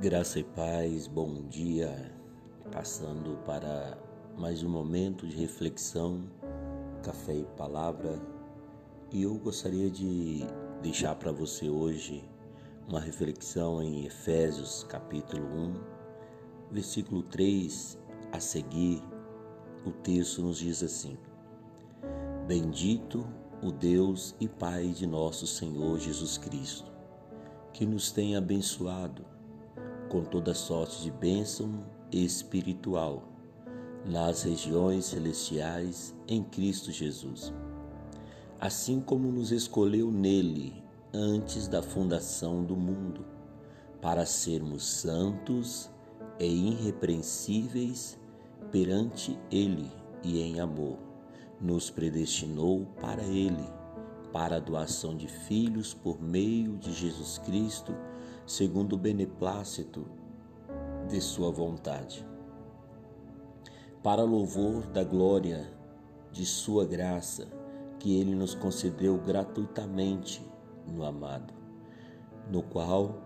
Graça e paz, bom dia. Passando para mais um momento de reflexão, café e palavra. E eu gostaria de deixar para você hoje uma reflexão em Efésios, capítulo 1, versículo 3 a seguir. O texto nos diz assim: Bendito o Deus e Pai de nosso Senhor Jesus Cristo, que nos tem abençoado com toda sorte de bênção espiritual nas regiões celestiais em Cristo Jesus. Assim como nos escolheu nele antes da fundação do mundo, para sermos santos e irrepreensíveis perante Ele e em amor, nos predestinou para Ele, para a doação de filhos por meio de Jesus Cristo segundo o beneplácito de Sua vontade. Para louvor da glória de Sua graça, que Ele nos concedeu gratuitamente no amado, no qual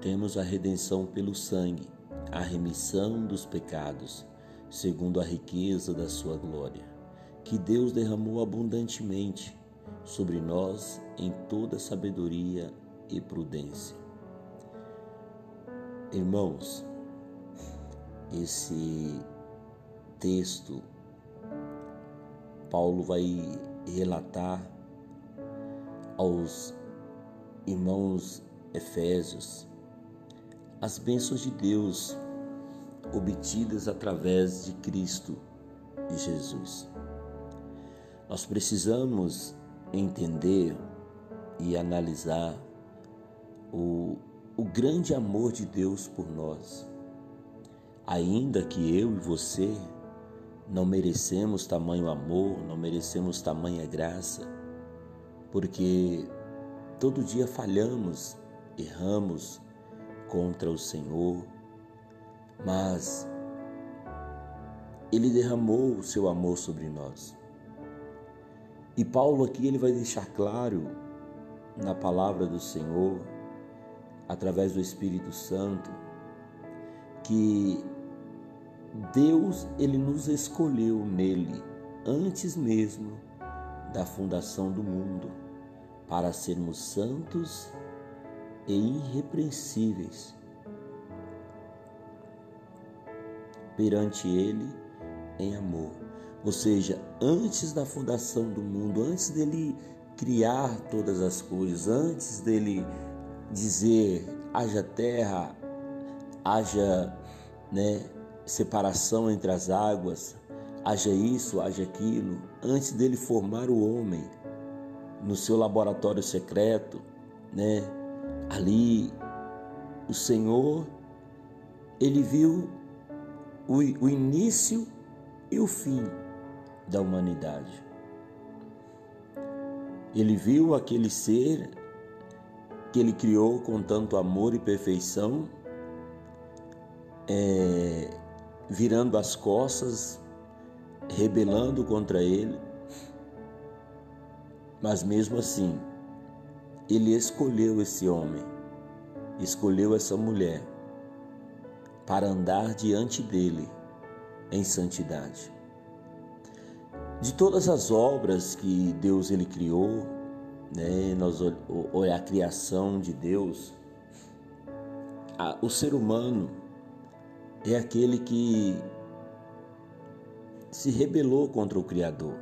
temos a redenção pelo sangue, a remissão dos pecados, segundo a riqueza da Sua glória, que Deus derramou abundantemente sobre nós em toda sabedoria e prudência Irmãos, esse texto, Paulo vai relatar aos irmãos Efésios as bênçãos de Deus obtidas através de Cristo e Jesus. Nós precisamos entender e analisar o o grande amor de Deus por nós. Ainda que eu e você não merecemos tamanho amor, não merecemos tamanha graça, porque todo dia falhamos, erramos contra o Senhor, mas Ele derramou o seu amor sobre nós. E Paulo aqui ele vai deixar claro na palavra do Senhor através do Espírito Santo, que Deus ele nos escolheu nele antes mesmo da fundação do mundo para sermos santos e irrepreensíveis perante ele em amor. Ou seja, antes da fundação do mundo, antes dele criar todas as coisas, antes dele dizer haja terra, haja né, separação entre as águas, haja isso, haja aquilo, antes dele formar o homem no seu laboratório secreto, né? Ali o Senhor ele viu o, o início e o fim da humanidade. Ele viu aquele ser que Ele criou com tanto amor e perfeição, é, virando as costas, rebelando contra Ele, mas mesmo assim, Ele escolheu esse homem, escolheu essa mulher para andar diante dele em santidade. De todas as obras que Deus ele criou, né, nós olhar a criação de Deus, a, o ser humano é aquele que se rebelou contra o Criador.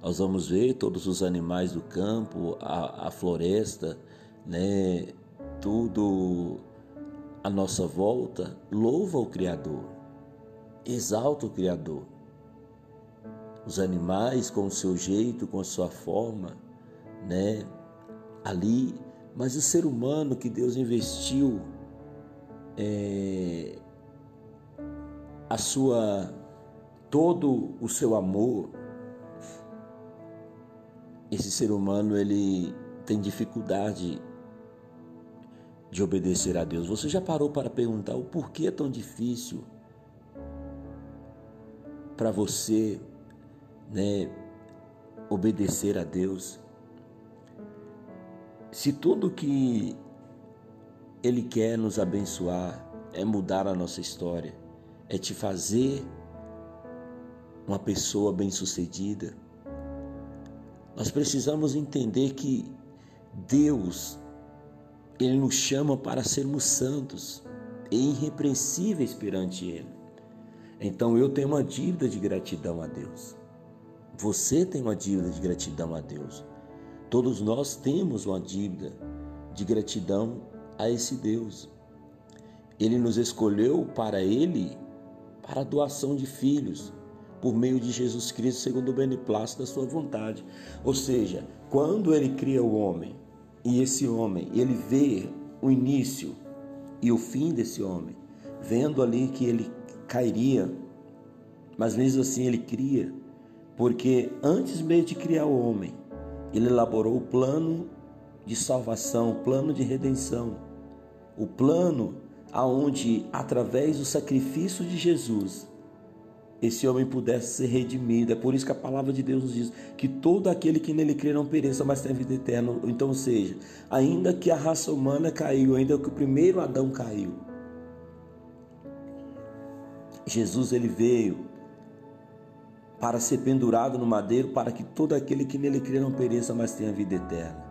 Nós vamos ver todos os animais do campo, a, a floresta, né, tudo à nossa volta louva o Criador, exalta o Criador. Os animais com o seu jeito, com a sua forma, né, ali, mas o ser humano que Deus investiu é, a sua todo o seu amor, esse ser humano ele tem dificuldade de obedecer a Deus. Você já parou para perguntar o porquê é tão difícil para você, né, obedecer a Deus? Se tudo que Ele quer nos abençoar, é mudar a nossa história, é te fazer uma pessoa bem-sucedida. Nós precisamos entender que Deus ele nos chama para sermos santos e irrepreensíveis perante ele. Então eu tenho uma dívida de gratidão a Deus. Você tem uma dívida de gratidão a Deus. Todos nós temos uma dívida de gratidão a esse Deus. Ele nos escolheu para Ele, para a doação de filhos, por meio de Jesus Cristo, segundo o beneplácito da sua vontade. Ou seja, quando Ele cria o homem, e esse homem, ele vê o início e o fim desse homem, vendo ali que ele cairia, mas mesmo assim ele cria, porque antes mesmo de criar o homem, ele elaborou o plano de salvação, o plano de redenção, o plano aonde através do sacrifício de Jesus esse homem pudesse ser redimido. É por isso que a palavra de Deus nos diz que todo aquele que nele crê não pereça, mas tenha vida eterna. Então, ou seja, ainda que a raça humana caiu, ainda que o primeiro Adão caiu, Jesus ele veio para ser pendurado no madeiro, para que todo aquele que nele crê não pereça, mas tenha vida eterna.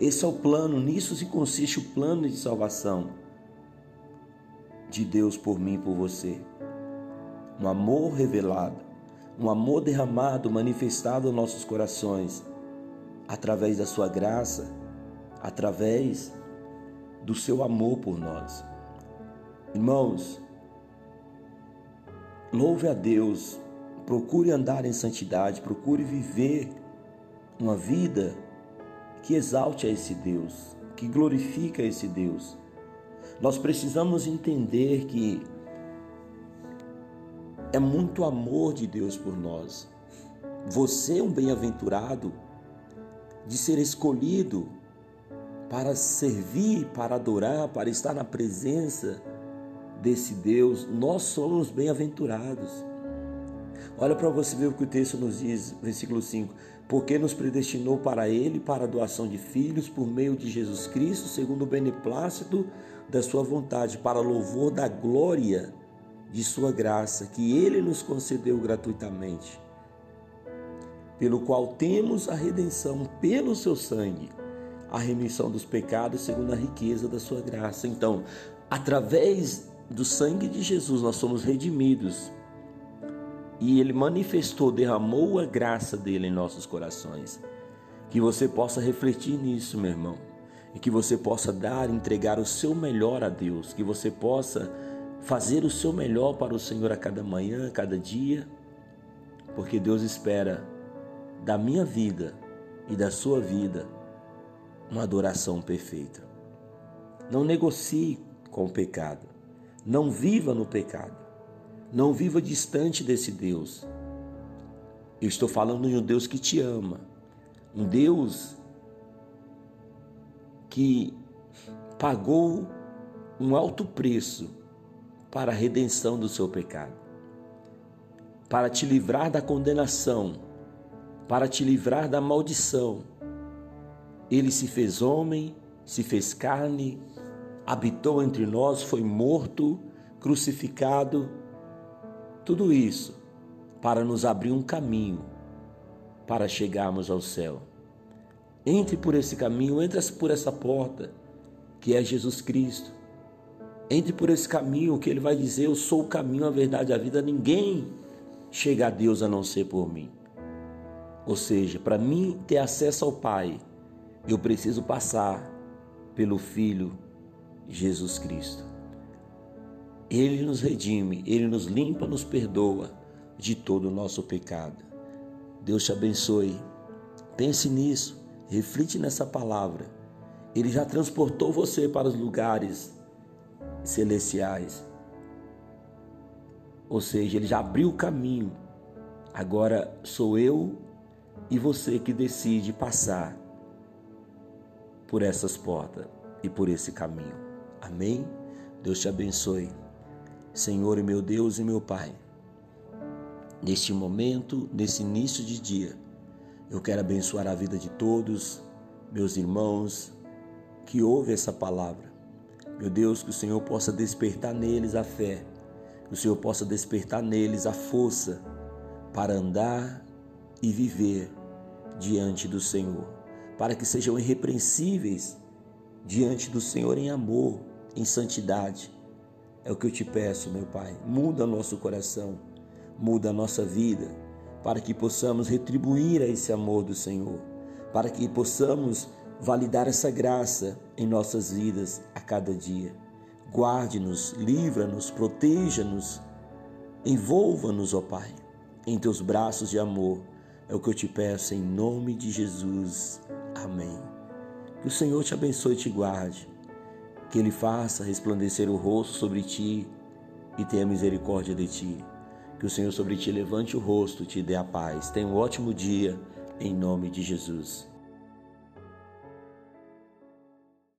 Esse é o plano, nisso se consiste o plano de salvação de Deus por mim e por você. Um amor revelado, um amor derramado, manifestado em nossos corações, através da sua graça, através do seu amor por nós. Irmãos, louve a Deus Procure andar em santidade, procure viver uma vida que exalte a esse Deus, que glorifica esse Deus. Nós precisamos entender que é muito amor de Deus por nós. Você é um bem-aventurado de ser escolhido para servir, para adorar, para estar na presença desse Deus. Nós somos bem-aventurados. Olha para você ver o que o texto nos diz, versículo 5. Porque nos predestinou para Ele, para a doação de filhos, por meio de Jesus Cristo, segundo o beneplácito da Sua vontade, para louvor da glória de Sua graça, que Ele nos concedeu gratuitamente, pelo qual temos a redenção pelo Seu sangue, a remissão dos pecados, segundo a riqueza da Sua graça. Então, através do sangue de Jesus, nós somos redimidos e ele manifestou, derramou a graça dele em nossos corações. Que você possa refletir nisso, meu irmão, e que você possa dar, entregar o seu melhor a Deus, que você possa fazer o seu melhor para o Senhor a cada manhã, a cada dia, porque Deus espera da minha vida e da sua vida uma adoração perfeita. Não negocie com o pecado, não viva no pecado. Não viva distante desse Deus. Eu estou falando de um Deus que te ama. Um Deus que pagou um alto preço para a redenção do seu pecado, para te livrar da condenação, para te livrar da maldição. Ele se fez homem, se fez carne, habitou entre nós, foi morto, crucificado tudo isso para nos abrir um caminho para chegarmos ao céu. Entre por esse caminho, entre por essa porta, que é Jesus Cristo. Entre por esse caminho que ele vai dizer: Eu sou o caminho, a verdade a vida. Ninguém chega a Deus a não ser por mim. Ou seja, para mim ter acesso ao Pai, eu preciso passar pelo Filho Jesus Cristo. Ele nos redime, Ele nos limpa, nos perdoa de todo o nosso pecado. Deus te abençoe. Pense nisso, reflite nessa palavra. Ele já transportou você para os lugares celestiais. Ou seja, ele já abriu o caminho. Agora sou eu e você que decide passar por essas portas e por esse caminho. Amém? Deus te abençoe. Senhor e meu Deus e meu Pai, neste momento, nesse início de dia, eu quero abençoar a vida de todos, meus irmãos, que ouvem essa palavra. Meu Deus, que o Senhor possa despertar neles a fé, que o Senhor possa despertar neles a força para andar e viver diante do Senhor, para que sejam irrepreensíveis diante do Senhor em amor, em santidade. É o que eu te peço, meu Pai. Muda nosso coração, muda nossa vida, para que possamos retribuir a esse amor do Senhor, para que possamos validar essa graça em nossas vidas a cada dia. Guarde-nos, livra-nos, proteja-nos, envolva-nos, ó Pai, em teus braços de amor. É o que eu te peço em nome de Jesus. Amém. Que o Senhor te abençoe e te guarde, que Ele faça resplandecer o rosto sobre ti e tenha misericórdia de ti. Que o Senhor sobre ti levante o rosto e te dê a paz. Tenha um ótimo dia, em nome de Jesus.